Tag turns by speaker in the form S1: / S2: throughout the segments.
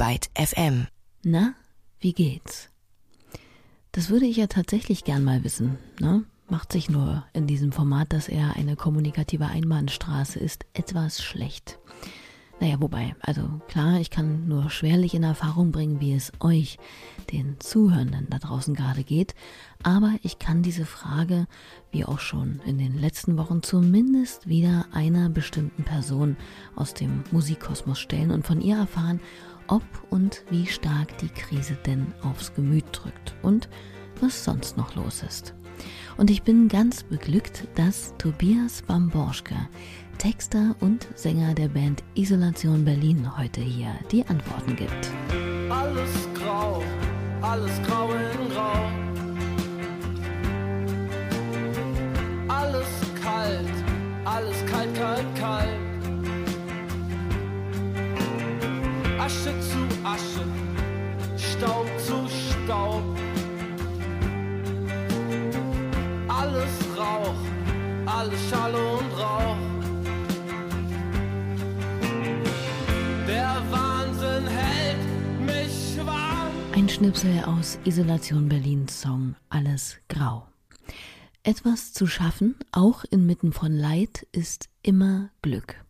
S1: Byte FM.
S2: Na, wie geht's? Das würde ich ja tatsächlich gern mal wissen. Ne? Macht sich nur in diesem Format, dass er eine kommunikative Einbahnstraße ist, etwas schlecht. Naja, wobei, also klar, ich kann nur schwerlich in Erfahrung bringen, wie es euch, den Zuhörenden da draußen gerade geht, aber ich kann diese Frage, wie auch schon in den letzten Wochen, zumindest wieder einer bestimmten Person aus dem Musikkosmos stellen und von ihr erfahren, ob und wie stark die Krise denn aufs Gemüt drückt und was sonst noch los ist. Und ich bin ganz beglückt, dass Tobias Bamborschke Texter und Sänger der Band Isolation Berlin heute hier die Antworten gibt.
S3: Alles grau, alles grau in grau.
S2: Schnipsel aus Isolation Berlins Song Alles Grau. Etwas zu schaffen, auch inmitten von Leid, ist immer Glück.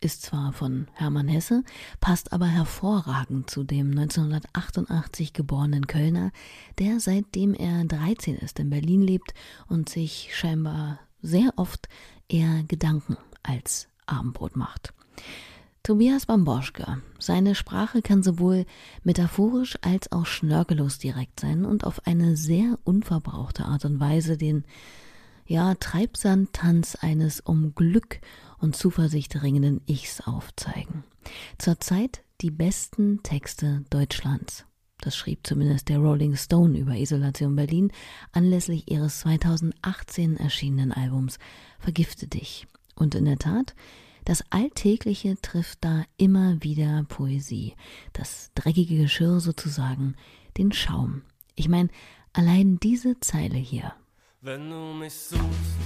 S2: Ist zwar von Hermann Hesse, passt aber hervorragend zu dem 1988 geborenen Kölner, der seitdem er 13 ist in Berlin lebt und sich scheinbar sehr oft eher Gedanken als Abendbrot macht. Tobias Bamboschke. Seine Sprache kann sowohl metaphorisch als auch schnörkellos direkt sein und auf eine sehr unverbrauchte Art und Weise den ja, Treibsandtanz eines um Glück und Zuversicht ringenden Ichs aufzeigen. Zurzeit die besten Texte Deutschlands. Das schrieb zumindest der Rolling Stone über Isolation Berlin anlässlich ihres 2018 erschienenen Albums Vergifte dich. Und in der Tat, das Alltägliche trifft da immer wieder Poesie. Das dreckige Geschirr sozusagen, den Schaum. Ich meine, allein diese Zeile hier.
S3: Wenn du mich suchst,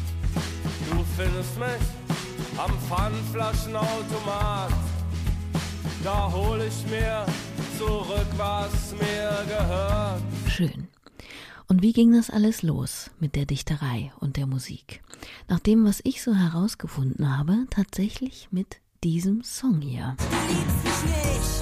S3: du findest mich am Pfandflaschenautomat. Da hol ich mir zurück, was mir gehört.
S2: Schön. Und wie ging das alles los mit der Dichterei und der Musik? Nach dem, was ich so herausgefunden habe, tatsächlich mit diesem Song hier.
S4: Du liebst mich nicht.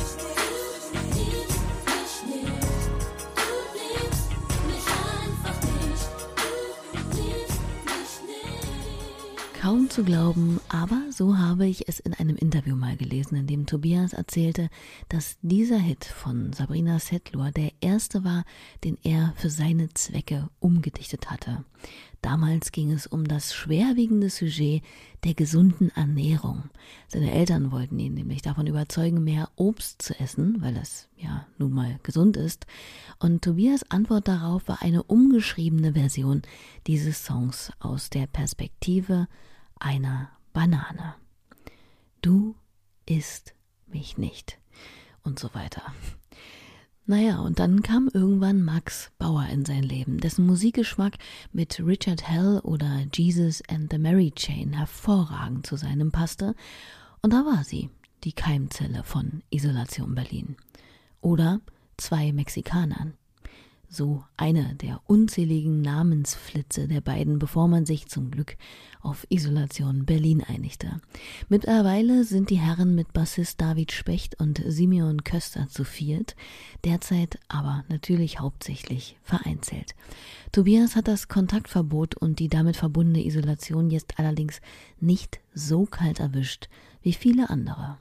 S2: Kaum zu glauben, aber so habe ich es in einem Interview mal gelesen, in dem Tobias erzählte, dass dieser Hit von Sabrina Settler der erste war, den er für seine Zwecke umgedichtet hatte. Damals ging es um das schwerwiegende Sujet der gesunden Ernährung. Seine Eltern wollten ihn nämlich davon überzeugen, mehr Obst zu essen, weil es ja nun mal gesund ist. Und Tobias Antwort darauf war eine umgeschriebene Version dieses Songs aus der Perspektive einer Banane. Du isst mich nicht. Und so weiter. Naja, und dann kam irgendwann Max Bauer in sein Leben, dessen Musikgeschmack mit Richard Hell oder Jesus and the Mary Chain hervorragend zu seinem passte. Und da war sie, die Keimzelle von Isolation Berlin. Oder zwei Mexikanern, so eine der unzähligen Namensflitze der beiden, bevor man sich zum Glück auf Isolation Berlin einigte. Mittlerweile sind die Herren mit Bassist David Specht und Simeon Köster zu viert, derzeit aber natürlich hauptsächlich vereinzelt. Tobias hat das Kontaktverbot und die damit verbundene Isolation jetzt allerdings nicht so kalt erwischt wie viele andere.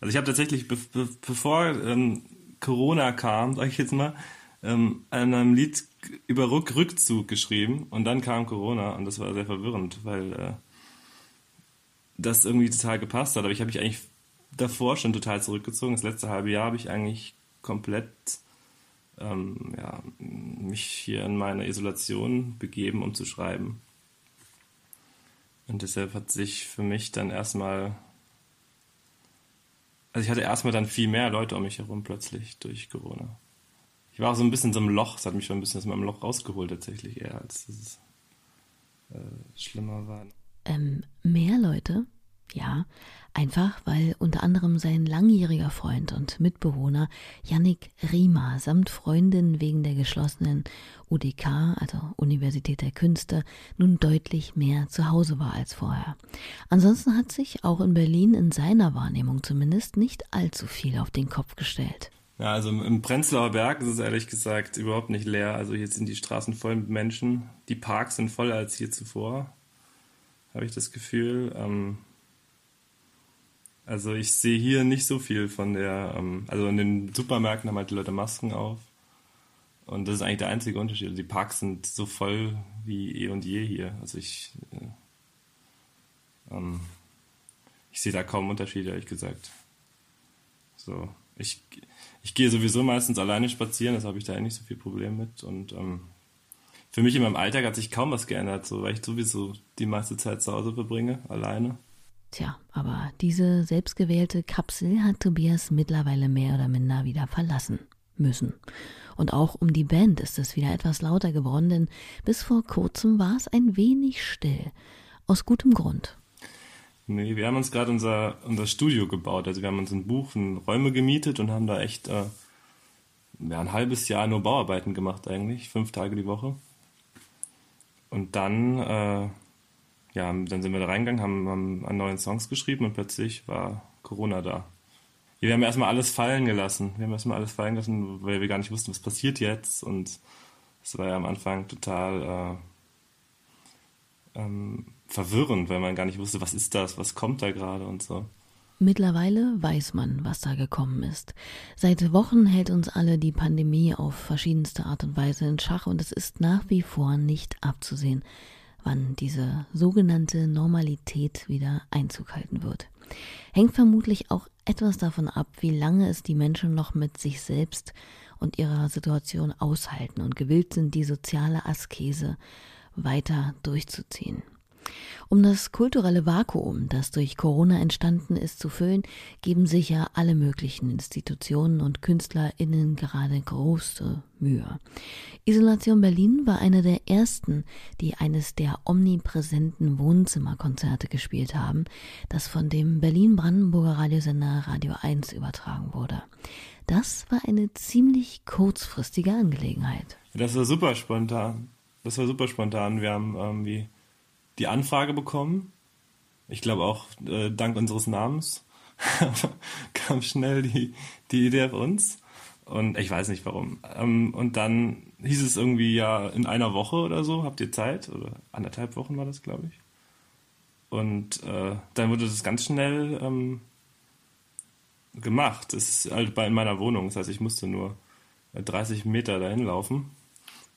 S5: Also ich habe tatsächlich, be be bevor ähm, Corona kam, sage ich jetzt mal, ähm, an einem Lied über Rück Rückzug geschrieben und dann kam Corona und das war sehr verwirrend, weil äh, das irgendwie total gepasst hat. Aber ich habe mich eigentlich davor schon total zurückgezogen. Das letzte halbe Jahr habe ich eigentlich komplett ähm, ja, mich hier in meine Isolation begeben, um zu schreiben. Und deshalb hat sich für mich dann erstmal also ich hatte erstmal dann viel mehr Leute um mich herum plötzlich durch Corona. War auch so ein bisschen so einem Loch, es hat mich schon ein bisschen aus meinem Loch rausgeholt tatsächlich, eher als dass es äh, schlimmer war.
S2: Ähm, mehr Leute? Ja, einfach weil unter anderem sein langjähriger Freund und Mitbewohner Yannick Riemer samt Freundin wegen der geschlossenen UDK, also Universität der Künste, nun deutlich mehr zu Hause war als vorher. Ansonsten hat sich auch in Berlin in seiner Wahrnehmung zumindest nicht allzu viel auf den Kopf gestellt.
S5: Ja, also im Prenzlauer Berg ist es ehrlich gesagt überhaupt nicht leer. Also hier sind die Straßen voll mit Menschen. Die Parks sind voller als hier zuvor, habe ich das Gefühl. Ähm, also ich sehe hier nicht so viel von der, ähm, also in den Supermärkten haben halt die Leute Masken auf. Und das ist eigentlich der einzige Unterschied. Also die Parks sind so voll wie eh und je hier. Also ich, äh, ähm, ich sehe da kaum Unterschiede, ehrlich gesagt. So, ich, ich gehe sowieso meistens alleine spazieren, das habe ich da eigentlich so viel Problem mit. Und ähm, für mich in meinem Alltag hat sich kaum was geändert, so, weil ich sowieso die meiste Zeit zu Hause verbringe, alleine.
S2: Tja, aber diese selbstgewählte Kapsel hat Tobias mittlerweile mehr oder minder wieder verlassen müssen. Und auch um die Band ist es wieder etwas lauter geworden, denn bis vor kurzem war es ein wenig still. Aus gutem Grund.
S5: Nee, wir haben uns gerade unser, unser Studio gebaut. Also wir haben uns in Buchen Räume gemietet und haben da echt äh, ja, ein halbes Jahr nur Bauarbeiten gemacht eigentlich, fünf Tage die Woche. Und dann äh, ja, dann sind wir da reingegangen, haben, haben an neuen Songs geschrieben und plötzlich war Corona da. Wir haben erstmal alles fallen gelassen. Wir haben erstmal alles fallen gelassen, weil wir gar nicht wussten, was passiert jetzt. Und es war ja am Anfang total äh, ähm, verwirrend, weil man gar nicht wusste, was ist das, was kommt da gerade und so.
S2: Mittlerweile weiß man, was da gekommen ist. Seit Wochen hält uns alle die Pandemie auf verschiedenste Art und Weise in Schach und es ist nach wie vor nicht abzusehen, wann diese sogenannte Normalität wieder Einzug halten wird. Hängt vermutlich auch etwas davon ab, wie lange es die Menschen noch mit sich selbst und ihrer Situation aushalten und gewillt sind, die soziale Askese weiter durchzuziehen. Um das kulturelle Vakuum, das durch Corona entstanden ist, zu füllen, geben sich ja alle möglichen Institutionen und KünstlerInnen gerade große Mühe. Isolation Berlin war eine der ersten, die eines der omnipräsenten Wohnzimmerkonzerte gespielt haben, das von dem Berlin-Brandenburger Radiosender Radio 1 übertragen wurde. Das war eine ziemlich kurzfristige Angelegenheit.
S5: Das war super spontan. Das war super spontan. Wir haben irgendwie die Anfrage bekommen. Ich glaube auch äh, dank unseres Namens kam schnell die, die Idee auf uns. Und ich weiß nicht warum. Ähm, und dann hieß es irgendwie ja in einer Woche oder so, habt ihr Zeit? Oder anderthalb Wochen war das, glaube ich. Und äh, dann wurde das ganz schnell ähm, gemacht. Das ist halt bei in meiner Wohnung. Das heißt, ich musste nur 30 Meter dahin laufen.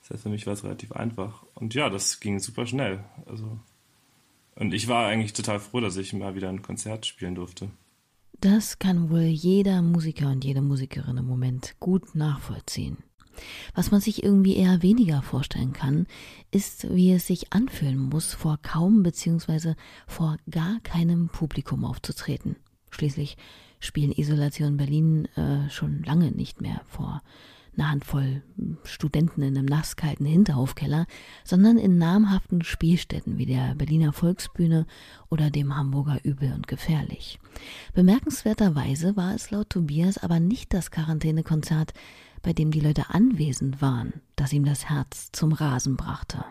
S5: Das heißt, für mich war es relativ einfach. Und ja, das ging super schnell. Also, und ich war eigentlich total froh, dass ich mal wieder ein Konzert spielen durfte.
S2: Das kann wohl jeder Musiker und jede Musikerin im Moment gut nachvollziehen. Was man sich irgendwie eher weniger vorstellen kann, ist, wie es sich anfühlen muss, vor kaum bzw. vor gar keinem Publikum aufzutreten. Schließlich spielen Isolation Berlin äh, schon lange nicht mehr vor eine Handvoll Studenten in einem nasskalten Hinterhofkeller, sondern in namhaften Spielstätten wie der Berliner Volksbühne oder dem Hamburger Übel und Gefährlich. Bemerkenswerterweise war es laut Tobias aber nicht das Quarantänekonzert, bei dem die Leute anwesend waren, das ihm das Herz zum Rasen brachte.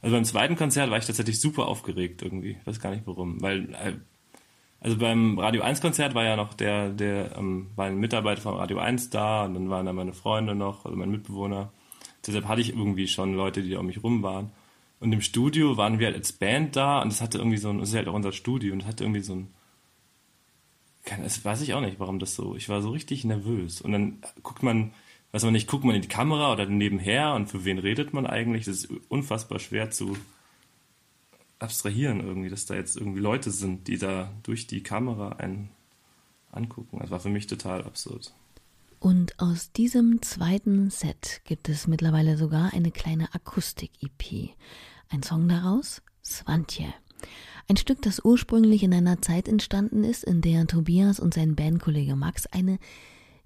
S5: Also beim zweiten Konzert war ich tatsächlich super aufgeregt irgendwie. Ich weiß gar nicht warum. Weil äh, also beim Radio 1 Konzert war ja noch der, der ähm, war ein Mitarbeiter von Radio 1 da und dann waren da meine Freunde noch, also mein Mitbewohner. Deshalb hatte ich irgendwie schon Leute, die um mich rum waren. Und im Studio waren wir halt als Band da und das hatte irgendwie so ein, das ist halt auch unser Studio und das hatte irgendwie so ein, das weiß ich auch nicht, warum das so, ich war so richtig nervös. Und dann guckt man, weiß man nicht, guckt man in die Kamera oder nebenher und für wen redet man eigentlich? Das ist unfassbar schwer zu, abstrahieren irgendwie, dass da jetzt irgendwie Leute sind, die da durch die Kamera einen angucken. Das war für mich total absurd.
S2: Und aus diesem zweiten Set gibt es mittlerweile sogar eine kleine Akustik-EP. Ein Song daraus? Svantje. Ein Stück, das ursprünglich in einer Zeit entstanden ist, in der Tobias und sein Bandkollege Max eine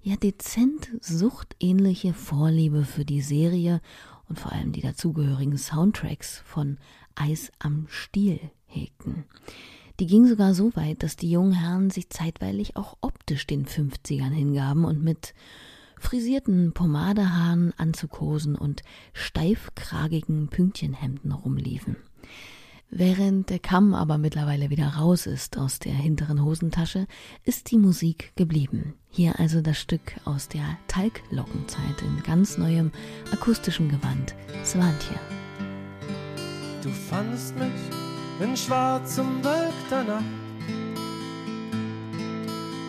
S2: ja dezent suchtähnliche Vorliebe für die Serie und vor allem die dazugehörigen Soundtracks von Eis am Stiel hegten. Die ging sogar so weit, dass die jungen Herren sich zeitweilig auch optisch den 50ern hingaben und mit frisierten Pomadehaaren, Anzughosen und steifkragigen Pünktchenhemden rumliefen. Während der Kamm aber mittlerweile wieder raus ist aus der hinteren Hosentasche, ist die Musik geblieben. Hier also das Stück aus der Talglockenzeit in ganz neuem akustischem Gewand, Svantje.
S3: Du fandest mich in schwarzem bewölkter Nacht,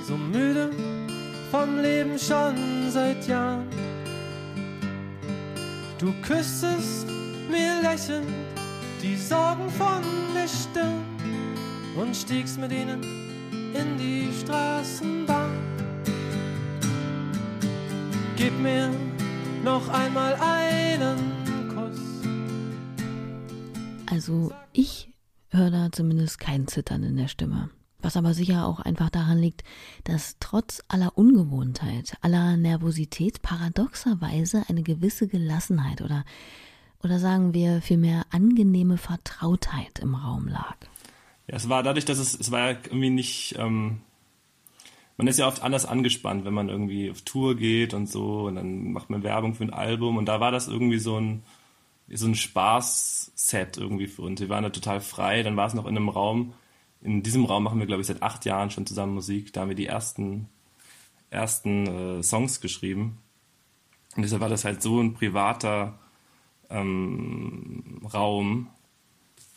S3: so müde vom Leben schon seit Jahren. Du küsstest mir lächelnd die Sorgen von der Stirn und stiegst mit ihnen in die Straßenbahn. Gib mir noch einmal einen.
S2: Also ich höre da zumindest kein Zittern in der Stimme. Was aber sicher auch einfach daran liegt, dass trotz aller Ungewohntheit, aller Nervosität paradoxerweise eine gewisse Gelassenheit oder oder sagen wir vielmehr angenehme Vertrautheit im Raum lag?
S5: Ja, es war dadurch, dass es, es war ja irgendwie nicht, ähm, man ist ja oft anders angespannt, wenn man irgendwie auf Tour geht und so und dann macht man Werbung für ein Album und da war das irgendwie so ein, so ein Spaß-Set irgendwie für uns. Wir waren da total frei, dann war es noch in einem Raum, in diesem Raum machen wir, glaube ich, seit acht Jahren schon zusammen Musik, da haben wir die ersten, ersten äh, Songs geschrieben und deshalb war das halt so ein privater, ähm, Raum,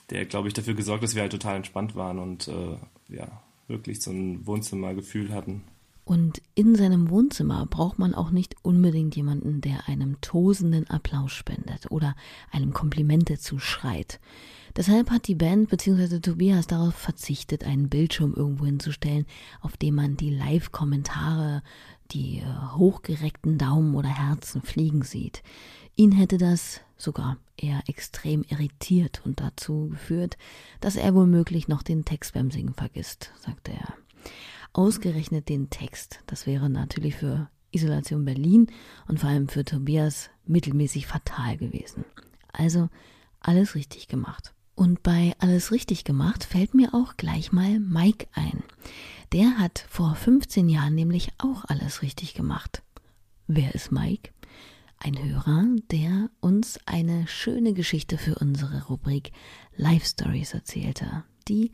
S5: der, glaube ich, dafür gesorgt, dass wir halt total entspannt waren und äh, ja, wirklich so ein Wohnzimmergefühl hatten.
S2: Und in seinem Wohnzimmer braucht man auch nicht unbedingt jemanden, der einem tosenden Applaus spendet oder einem Komplimente zuschreit. Deshalb hat die Band bzw. Tobias darauf verzichtet, einen Bildschirm irgendwo hinzustellen, auf dem man die Live-Kommentare, die äh, hochgereckten Daumen oder Herzen fliegen sieht. Ihn hätte das sogar eher extrem irritiert und dazu geführt, dass er womöglich noch den Text beim Singen vergisst, sagte er. Ausgerechnet den Text, das wäre natürlich für Isolation Berlin und vor allem für Tobias mittelmäßig fatal gewesen. Also alles richtig gemacht. Und bei alles richtig gemacht fällt mir auch gleich mal Mike ein. Der hat vor 15 Jahren nämlich auch alles richtig gemacht. Wer ist Mike? ein Hörer, der uns eine schöne Geschichte für unsere Rubrik Life Stories erzählte, die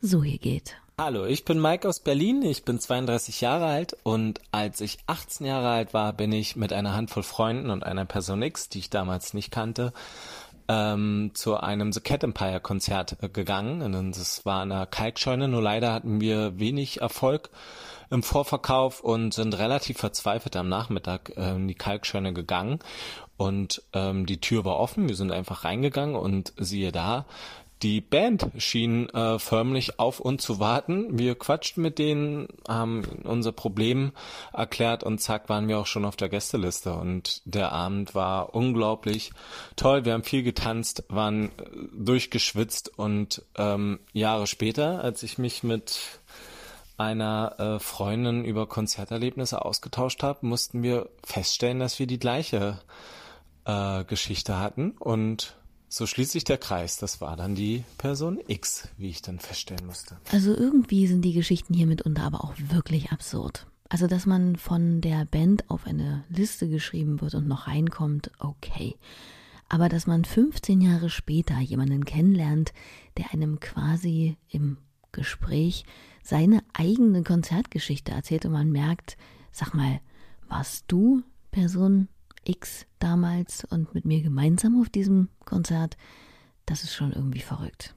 S2: so hier geht.
S1: Hallo, ich bin Mike aus Berlin, ich bin 32 Jahre alt und als ich 18 Jahre alt war, bin ich mit einer Handvoll Freunden und einer Person X, die ich damals nicht kannte, ähm, zu einem The Cat Empire Konzert äh, gegangen. Und das war eine Kalkscheune, nur leider hatten wir wenig Erfolg im Vorverkauf und sind relativ verzweifelt am Nachmittag äh, in die Kalkscheune gegangen und ähm, die Tür war offen. Wir sind einfach reingegangen und siehe da, die Band schien äh, förmlich auf uns zu warten. Wir quatschten mit denen, haben unser Problem erklärt und zack waren wir auch schon auf der Gästeliste. Und der Abend war unglaublich toll. Wir haben viel getanzt, waren äh, durchgeschwitzt und ähm, Jahre später, als ich mich mit einer äh, Freundin über Konzerterlebnisse ausgetauscht habe, mussten wir feststellen, dass wir die gleiche äh, Geschichte hatten und so schließt sich der Kreis. Das war dann die Person X, wie ich dann feststellen musste.
S2: Also irgendwie sind die Geschichten hier mitunter aber auch wirklich absurd. Also, dass man von der Band auf eine Liste geschrieben wird und noch reinkommt, okay. Aber dass man 15 Jahre später jemanden kennenlernt, der einem quasi im Gespräch seine eigene Konzertgeschichte erzählt und man merkt, sag mal, warst du Person X damals und mit mir gemeinsam auf diesem Konzert? Das ist schon irgendwie verrückt.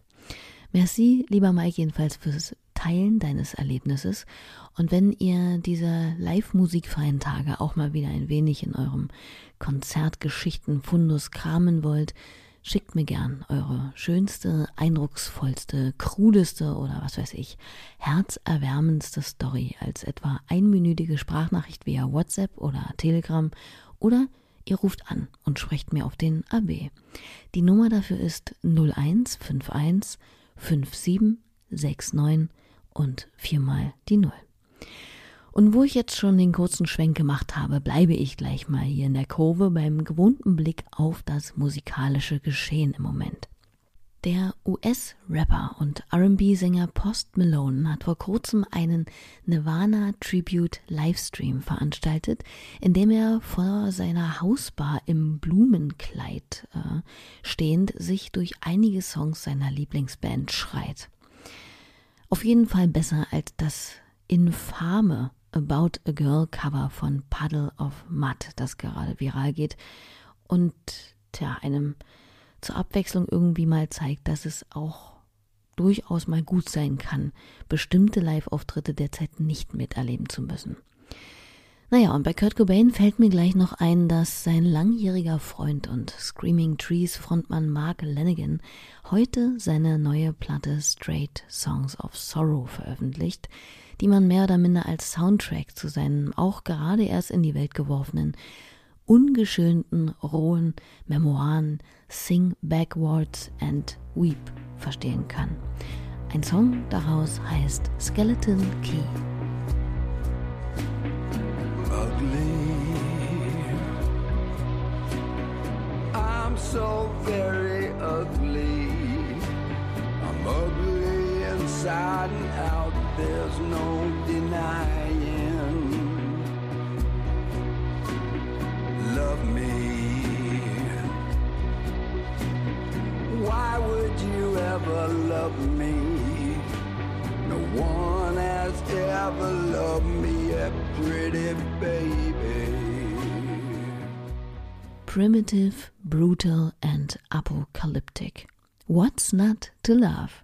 S2: Merci, lieber Mike, jedenfalls fürs Teilen deines Erlebnisses. Und wenn ihr diese live-musikfreien Tage auch mal wieder ein wenig in eurem Konzertgeschichten-Fundus kramen wollt, Schickt mir gern eure schönste, eindrucksvollste, krudeste oder was weiß ich, herzerwärmendste Story als etwa einminütige Sprachnachricht via WhatsApp oder Telegram oder ihr ruft an und sprecht mir auf den AB. Die Nummer dafür ist 0151 5769 und viermal die Null. Und wo ich jetzt schon den kurzen Schwenk gemacht habe, bleibe ich gleich mal hier in der Kurve beim gewohnten Blick auf das musikalische Geschehen im Moment. Der US-Rapper und RB-Sänger Post Malone hat vor kurzem einen Nirvana Tribute Livestream veranstaltet, in dem er vor seiner Hausbar im Blumenkleid äh, stehend sich durch einige Songs seiner Lieblingsband schreit. Auf jeden Fall besser als das infame About a Girl Cover von Puddle of Mud, das gerade viral geht und tja, einem zur Abwechslung irgendwie mal zeigt, dass es auch durchaus mal gut sein kann, bestimmte Live-Auftritte derzeit nicht miterleben zu müssen. Naja, und bei Kurt Cobain fällt mir gleich noch ein, dass sein langjähriger Freund und Screaming Trees Frontmann Mark Lanigan heute seine neue Platte Straight Songs of Sorrow veröffentlicht, die man mehr oder minder als Soundtrack zu seinen auch gerade erst in die Welt geworfenen ungeschönten, rohen Memoiren Sing Backwards and Weep verstehen kann. Ein Song daraus heißt Skeleton Key. Ugly. I'm so very ugly. I'm ugly inside and out. Primitive, brutal and apocalyptic. What's not to love?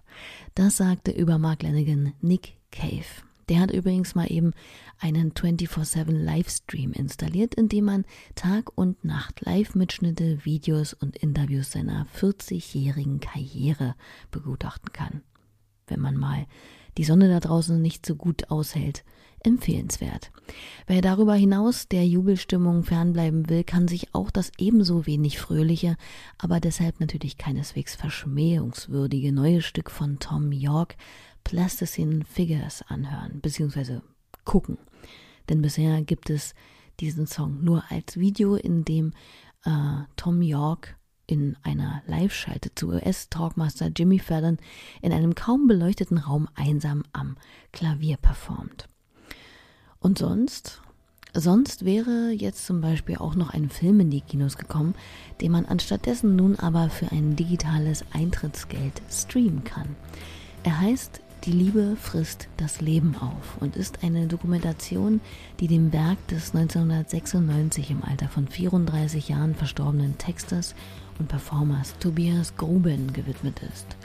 S2: Das sagte über Mark Lanigan Nick Cave. Der hat übrigens mal eben einen 24-7 Livestream installiert, in dem man Tag und Nacht Live-Mitschnitte, Videos und Interviews seiner 40-jährigen Karriere begutachten kann. Wenn man mal die Sonne da draußen nicht so gut aushält, empfehlenswert. Wer darüber hinaus der Jubelstimmung fernbleiben will, kann sich auch das ebenso wenig fröhliche, aber deshalb natürlich keineswegs verschmähungswürdige neue Stück von Tom York Plasticine Figures anhören, beziehungsweise gucken. Denn bisher gibt es diesen Song nur als Video, in dem äh, Tom York in einer Live-Schalte zu US-Talkmaster Jimmy Fallon in einem kaum beleuchteten Raum einsam am Klavier performt. Und sonst? Sonst wäre jetzt zum Beispiel auch noch ein Film in die Kinos gekommen, den man anstattdessen nun aber für ein digitales Eintrittsgeld streamen kann. Er heißt die Liebe frisst das Leben auf und ist eine Dokumentation, die dem Werk des 1996 im Alter von 34 Jahren verstorbenen Texters und Performers Tobias Gruben gewidmet ist.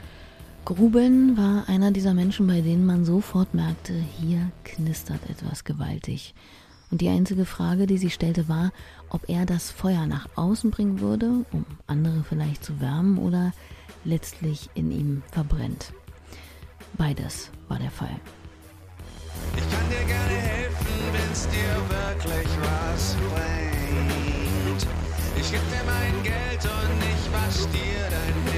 S2: Gruben war einer dieser Menschen, bei denen man sofort merkte, hier knistert etwas gewaltig. Und die einzige Frage, die sie stellte, war, ob er das Feuer nach außen bringen würde, um andere vielleicht zu wärmen oder letztlich in ihm verbrennt. Beides war der Fall. Ich kann dir gerne helfen, wenn's dir wirklich was bringt. Ich geb dir mein Geld und ich wasch dir dein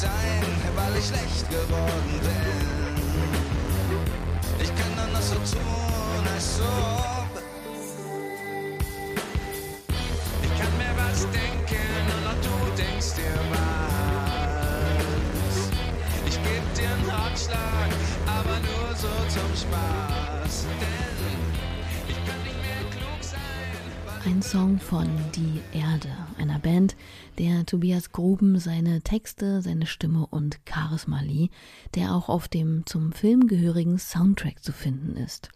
S2: sein, weil ich schlecht geworden bin. Ich kann nur noch so tun, als ob. Ich kann mir was denken und auch du denkst dir was. Ratschlag, aber nur so zum Spaß. Denn Ein Song von Die Erde, einer Band, der Tobias Gruben seine Texte, seine Stimme und Charisma lieh, der auch auf dem zum Film gehörigen Soundtrack zu finden ist.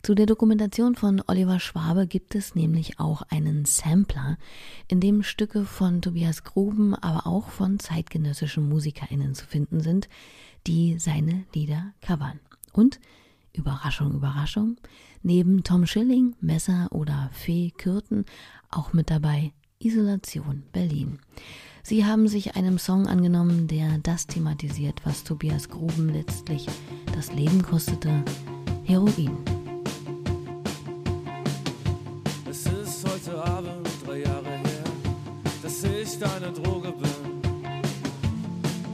S2: Zu der Dokumentation von Oliver Schwabe gibt es nämlich auch einen Sampler, in dem Stücke von Tobias Gruben, aber auch von zeitgenössischen MusikerInnen zu finden sind, die seine Lieder covern. Und Überraschung, Überraschung, neben Tom Schilling, Messer oder Fee Kürten auch mit dabei Isolation Berlin. Sie haben sich einem Song angenommen, der das thematisiert, was Tobias Gruben letztlich das Leben kostete, Heroin.
S3: Es ist heute Abend drei Jahre her, dass ich deine Droge bin.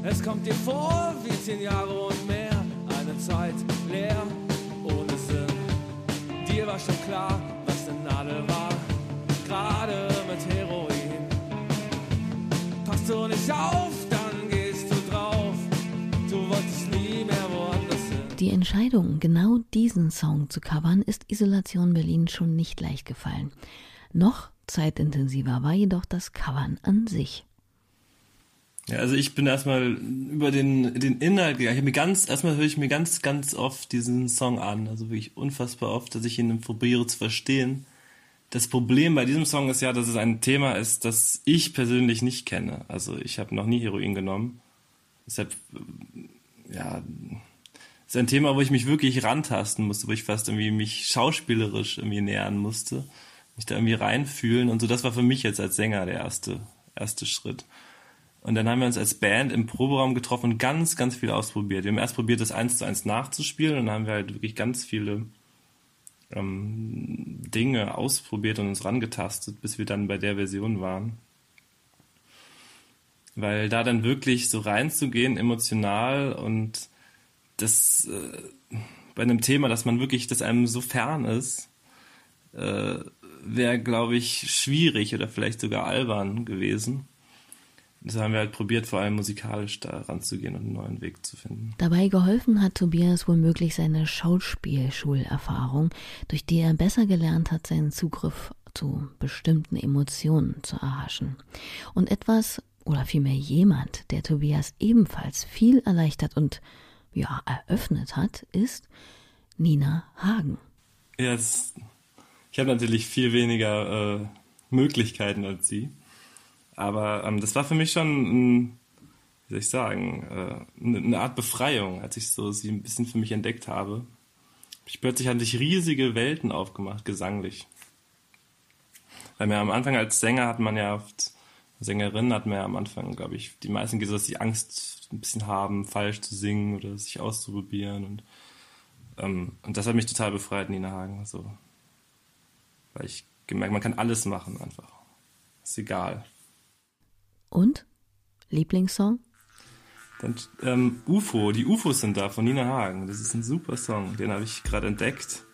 S3: Es kommt dir vor wie zehn Jahre und mehr, eine Zeit leer, war schon klar, was eine Nadel war, gerade mit Heroin. du nicht auf, dann gehst du drauf. Du wolltest nie mehr woanders hin.
S2: Die Entscheidung, genau diesen Song zu covern, ist Isolation Berlin schon nicht leicht gefallen. Noch zeitintensiver war jedoch das Covern an sich.
S5: Ja, also ich bin erstmal über den, den Inhalt gegangen. Ich habe mir ganz, erstmal höre ich mir ganz, ganz oft diesen Song an. Also wirklich unfassbar oft, dass ich ihn probiere zu verstehen. Das Problem bei diesem Song ist ja, dass es ein Thema ist, das ich persönlich nicht kenne. Also ich habe noch nie Heroin genommen. Deshalb, ja, ist ein Thema, wo ich mich wirklich rantasten musste, wo ich fast irgendwie mich schauspielerisch irgendwie nähern musste, mich da irgendwie reinfühlen. Und so, das war für mich jetzt als Sänger der erste, erste Schritt. Und dann haben wir uns als Band im Proberaum getroffen und ganz, ganz viel ausprobiert. Wir haben erst probiert, das eins zu eins nachzuspielen und dann haben wir halt wirklich ganz viele ähm, Dinge ausprobiert und uns rangetastet, bis wir dann bei der Version waren. Weil da dann wirklich so reinzugehen, emotional und das äh, bei einem Thema, dass man wirklich, dass einem so fern ist, äh, wäre, glaube ich, schwierig oder vielleicht sogar albern gewesen. Das haben wir halt probiert, vor allem musikalisch da ranzugehen und einen neuen Weg zu finden.
S2: Dabei geholfen hat Tobias womöglich seine Schauspielschulerfahrung, durch die er besser gelernt hat, seinen Zugriff zu bestimmten Emotionen zu erhaschen. Und etwas, oder vielmehr jemand, der Tobias ebenfalls viel erleichtert und ja, eröffnet hat, ist Nina Hagen.
S5: Ja, ich habe natürlich viel weniger äh, Möglichkeiten als sie. Aber ähm, das war für mich schon, ein, wie soll ich sagen, äh, eine Art Befreiung, als ich so sie ein bisschen für mich entdeckt habe. Ich plötzlich hatte ich riesige Welten aufgemacht, gesanglich. Weil mir am Anfang als Sänger hat man ja oft, Sängerin hat man ja am Anfang, glaube ich, die meisten gesagt, dass sie Angst ein bisschen haben, falsch zu singen oder sich auszuprobieren. Und, ähm, und das hat mich total befreit, Nina Hagen. So. Weil ich gemerkt, man kann alles machen einfach. Ist egal.
S2: Und? Lieblingssong?
S5: Dann ähm, UFO, die UFOs sind da von Nina Hagen. Das ist ein super Song, den habe ich gerade entdeckt.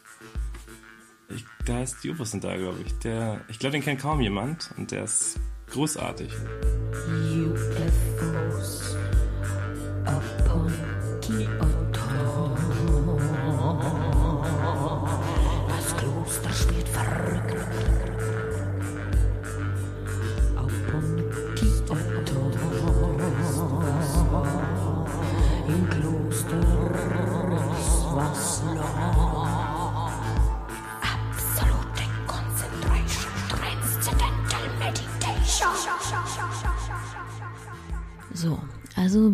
S5: Ich, der heißt Die UFOs sind da, glaube ich. Der, ich glaube, den kennt kaum jemand und der ist großartig.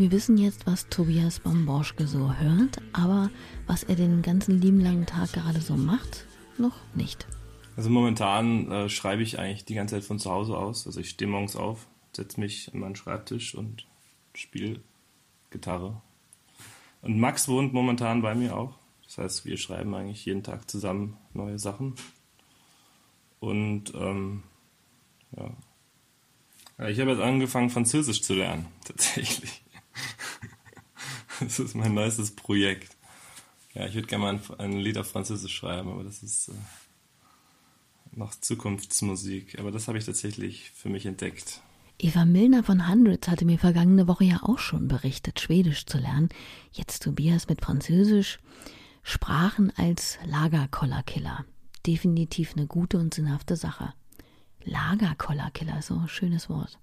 S2: Wir wissen jetzt, was Tobias Bamborschke so hört, aber was er den ganzen lieben langen Tag gerade so macht, noch nicht.
S5: Also momentan äh, schreibe ich eigentlich die ganze Zeit von zu Hause aus. Also ich stehe morgens auf, setze mich an meinen Schreibtisch und spiele Gitarre. Und Max wohnt momentan bei mir auch. Das heißt, wir schreiben eigentlich jeden Tag zusammen neue Sachen. Und ähm, ja, ich habe jetzt angefangen, Französisch zu lernen, tatsächlich. Das ist mein neuestes Projekt. Ja, ich würde gerne mal ein, ein, Lied auf Französisch schreiben, aber das ist äh, noch Zukunftsmusik. Aber das habe ich tatsächlich für mich entdeckt.
S2: Eva Milner von Hundreds hatte mir vergangene Woche ja auch schon berichtet, Schwedisch zu lernen. Jetzt Tobias mit Französisch. Sprachen als Lagerkollerkiller. Definitiv eine gute und sinnhafte Sache. Lagerkollerkiller, so ein schönes Wort.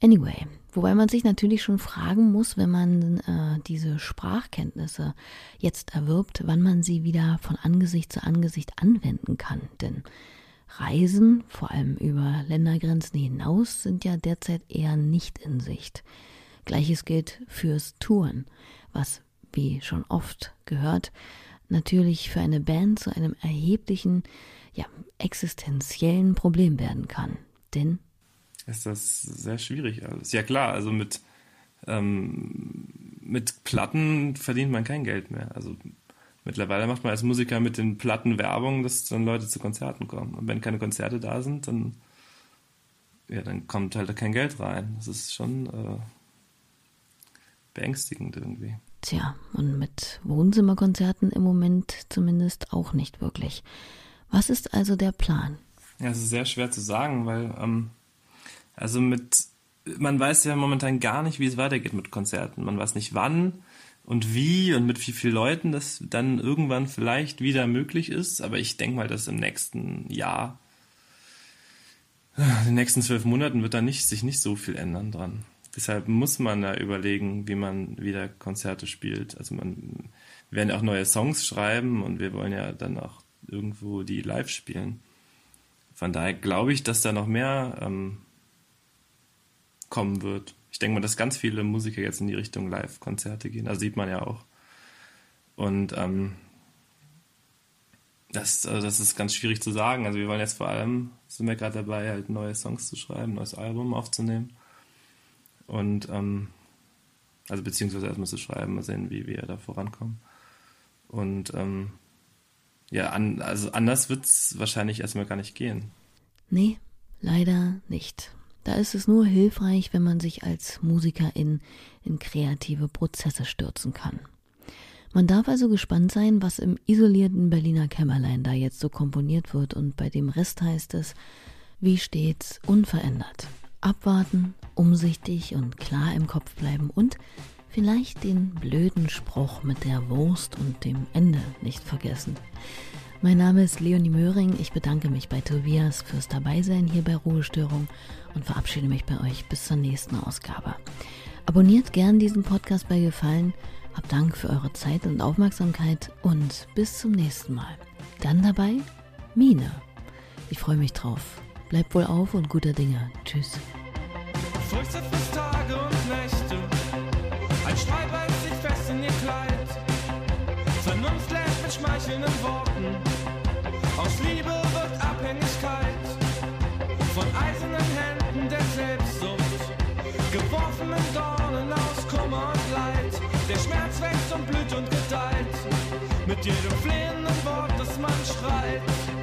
S2: Anyway, wobei man sich natürlich schon fragen muss, wenn man äh, diese Sprachkenntnisse jetzt erwirbt, wann man sie wieder von Angesicht zu Angesicht anwenden kann. Denn Reisen, vor allem über Ländergrenzen hinaus, sind ja derzeit eher nicht in Sicht. Gleiches gilt fürs Touren, was, wie schon oft gehört, natürlich für eine Band zu einem erheblichen, ja, existenziellen Problem werden kann. Denn
S5: ist das sehr schwierig alles. Ja klar, also mit, ähm, mit Platten verdient man kein Geld mehr. Also mittlerweile macht man als Musiker mit den Platten Werbung, dass dann Leute zu Konzerten kommen. Und wenn keine Konzerte da sind, dann, ja, dann kommt halt kein Geld rein. Das ist schon äh, beängstigend irgendwie.
S2: Tja, und mit Wohnzimmerkonzerten im Moment zumindest auch nicht wirklich. Was ist also der Plan?
S5: Ja, es ist sehr schwer zu sagen, weil ähm, also mit man weiß ja momentan gar nicht, wie es weitergeht mit Konzerten. Man weiß nicht wann und wie und mit wie vielen Leuten das dann irgendwann vielleicht wieder möglich ist. Aber ich denke mal, dass im nächsten Jahr, in den nächsten zwölf Monaten wird da nicht, sich nicht so viel ändern dran. Deshalb muss man da überlegen, wie man wieder Konzerte spielt. Also man werden auch neue Songs schreiben und wir wollen ja dann auch irgendwo die live spielen. Von daher glaube ich, dass da noch mehr ähm, kommen wird. Ich denke mal, dass ganz viele Musiker jetzt in die Richtung Live-Konzerte gehen. Also sieht man ja auch. Und ähm, das, also das ist ganz schwierig zu sagen. Also wir wollen jetzt vor allem, sind wir gerade dabei, halt neue Songs zu schreiben, neues Album aufzunehmen. Und ähm, also beziehungsweise erstmal zu schreiben, mal sehen, wie wir da vorankommen. Und ähm, ja, an, also anders wird es wahrscheinlich erstmal gar nicht gehen.
S2: Nee, leider nicht. Da ist es nur hilfreich, wenn man sich als Musikerin in kreative Prozesse stürzen kann. Man darf also gespannt sein, was im isolierten Berliner Kämmerlein da jetzt so komponiert wird und bei dem Rest heißt es, wie stets, unverändert. Abwarten, umsichtig und klar im Kopf bleiben und vielleicht den blöden Spruch mit der Wurst und dem Ende nicht vergessen. Mein Name ist Leonie Möhring. Ich bedanke mich bei Tobias fürs Dabeisein hier bei Ruhestörung und verabschiede mich bei euch bis zur nächsten Ausgabe. Abonniert gern diesen Podcast bei Gefallen. Hab Dank für eure Zeit und Aufmerksamkeit und bis zum nächsten Mal. Dann dabei Mine. Ich freue mich drauf. Bleibt wohl auf und guter Dinge. Tschüss.
S3: Tage und Nächte. Ein mit schmeichelnden Worten. Aus Liebe wird Abhängigkeit. Von eisernen Händen der Selbstsucht. Geworfenen Dornen aus Kummer und Leid. Der Schmerz wächst und blüht und gedeiht. Mit jedem flehenden Wort, das man schreit.